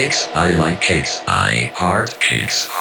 cakes. I like cakes. I heart cakes.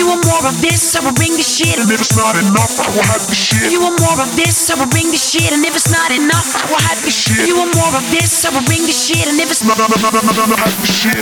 You want more of this, I will bring the shit. And if it's not enough, I will have the shit. You want more of this, I will bring the shit. And if it's not enough, I will have the shit. You want more of this, I will bring the shit. And if it's not enough, I will have the shit.